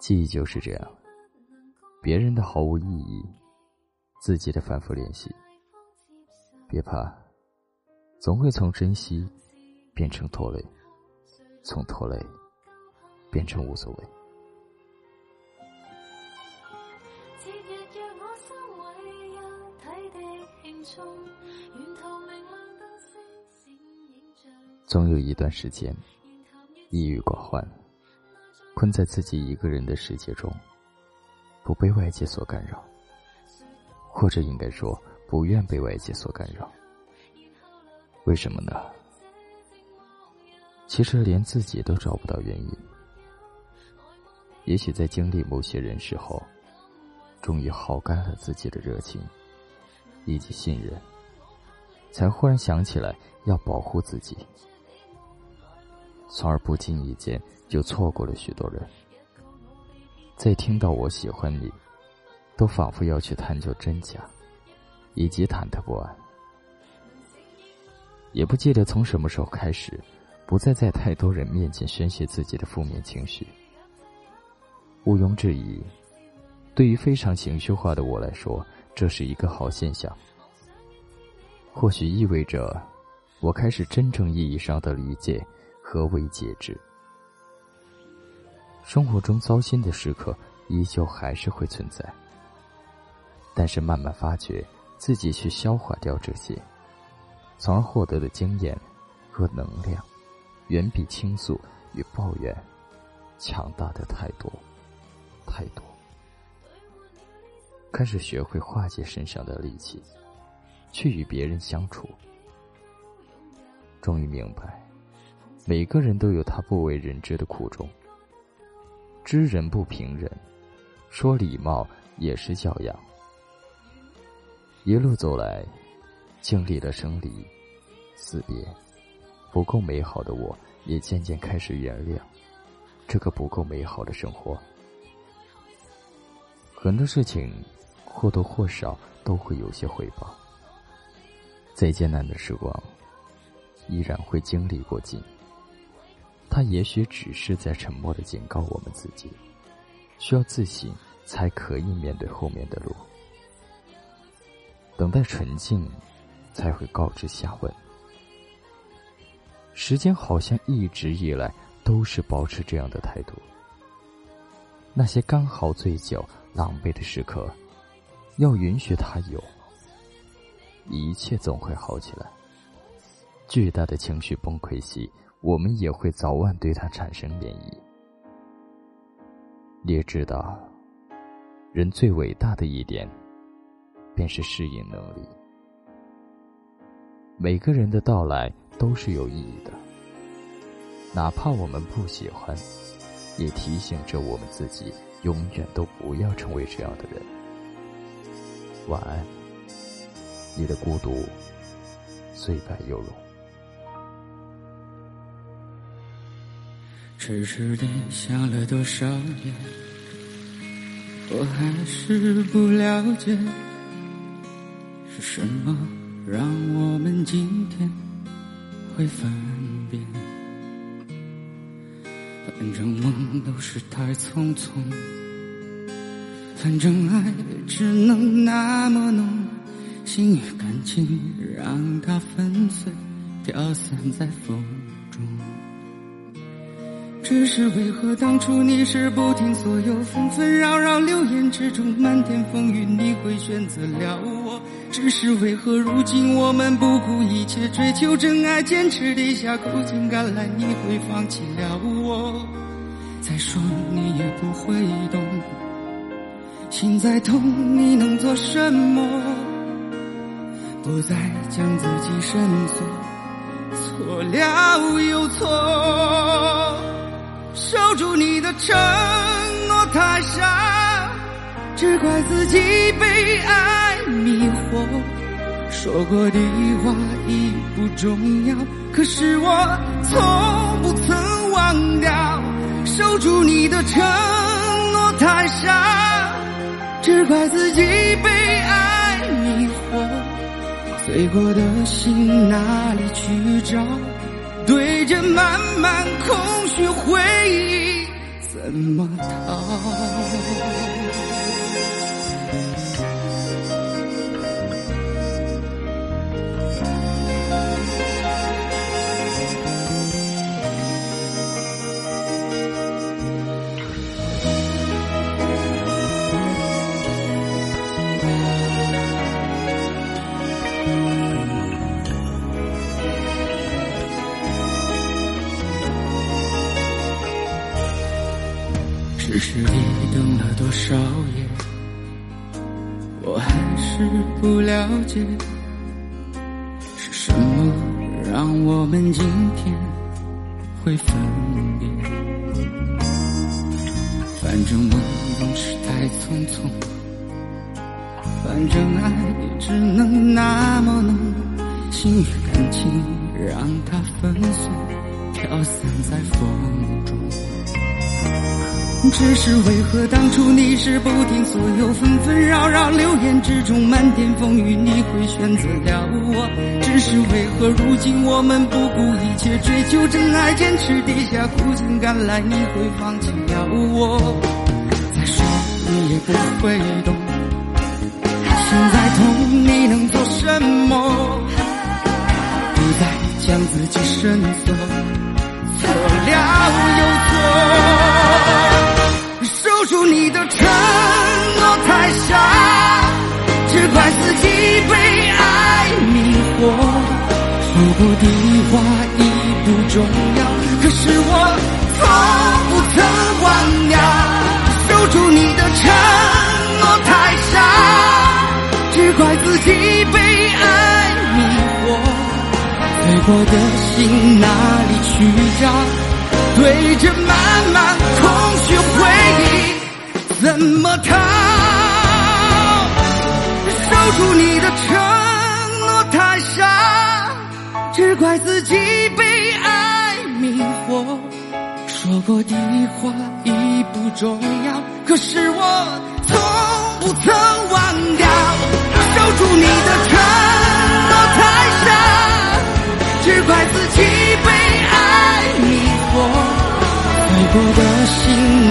记忆就是这样，别人的毫无意义，自己的反复练习。别怕，总会从珍惜变成拖累，从拖累变成无所谓。总有一段时间，抑郁寡欢，困在自己一个人的世界中，不被外界所干扰，或者应该说，不愿被外界所干扰。为什么呢？其实连自己都找不到原因。也许在经历某些人事后，终于耗干了自己的热情以及信任，才忽然想起来要保护自己。从而不经意间就错过了许多人。在听到我喜欢你，都仿佛要去探究真假，以及忐忑不安。也不记得从什么时候开始，不再在太多人面前宣泄自己的负面情绪。毋庸置疑，对于非常情绪化的我来说，这是一个好现象。或许意味着，我开始真正意义上的理解。何为节制？生活中糟心的时刻依旧还是会存在，但是慢慢发觉自己去消化掉这些，从而获得的经验和能量，远比倾诉与抱怨强大的太多，太多。开始学会化解身上的戾气，去与别人相处，终于明白。每个人都有他不为人知的苦衷。知人不平人，说礼貌也是教养。一路走来，经历了生离死别，不够美好的我，也渐渐开始原谅这个不够美好的生活。很多事情或多或少都会有些回报。再艰难的时光，依然会经历过尽。他也许只是在沉默的警告我们自己，需要自省才可以面对后面的路。等待纯净，才会告知下文。时间好像一直以来都是保持这样的态度。那些刚好醉酒、狼狈的时刻，要允许他有，一切总会好起来。巨大的情绪崩溃期。我们也会早晚对他产生涟漪。你也知道，人最伟大的一点，便是适应能力。每个人的到来都是有意义的，哪怕我们不喜欢，也提醒着我们自己，永远都不要成为这样的人。晚安，你的孤独虽败犹荣。痴痴地想了多少年，我还是不了解，是什么让我们今天会分别。反正梦都是太匆匆，反正爱只能那么浓，心与感情让它粉碎，飘散在风中。只是为何当初你是不听所有纷纷扰扰流言之中漫天风雨你会选择了我？只是为何如今我们不顾一切追求真爱坚持地下苦尽甘来你会放弃了我？再说你也不会懂，心再痛你能做什么？不再将自己深锁，错了又错。守住你的承诺太傻，只怪自己被爱迷惑。说过的话已不重要，可是我从不曾忘掉。守住你的承诺太傻，只怪自己被爱迷惑。碎过的心哪里去找？对着漫漫空去回忆。怎么逃？是你等了多少夜，我还是不了解，是什么让我们今天会分别？反正梦总是太匆匆，反正爱也只能那么浓，心与感情让它粉碎，飘散在风中。只是为何当初你是不听所有纷纷扰扰流言之中漫天风雨，你会选择了我？只是为何如今我们不顾一切追求真爱，坚持低下苦尽甘来，你会放弃了我？再说你也不会懂，心再痛你能做什么？不再将自己深锁，说的话已不重要，可是我从不曾忘掉。守住你的承诺太傻，只怪自己被爱迷惑。碎过的心哪里去找？对着漫漫空虚回忆，怎么逃？守住你的承我的话已不重要，可是我从不曾忘掉。守住你的承诺太傻，只怪自己被爱迷惑。爱过的心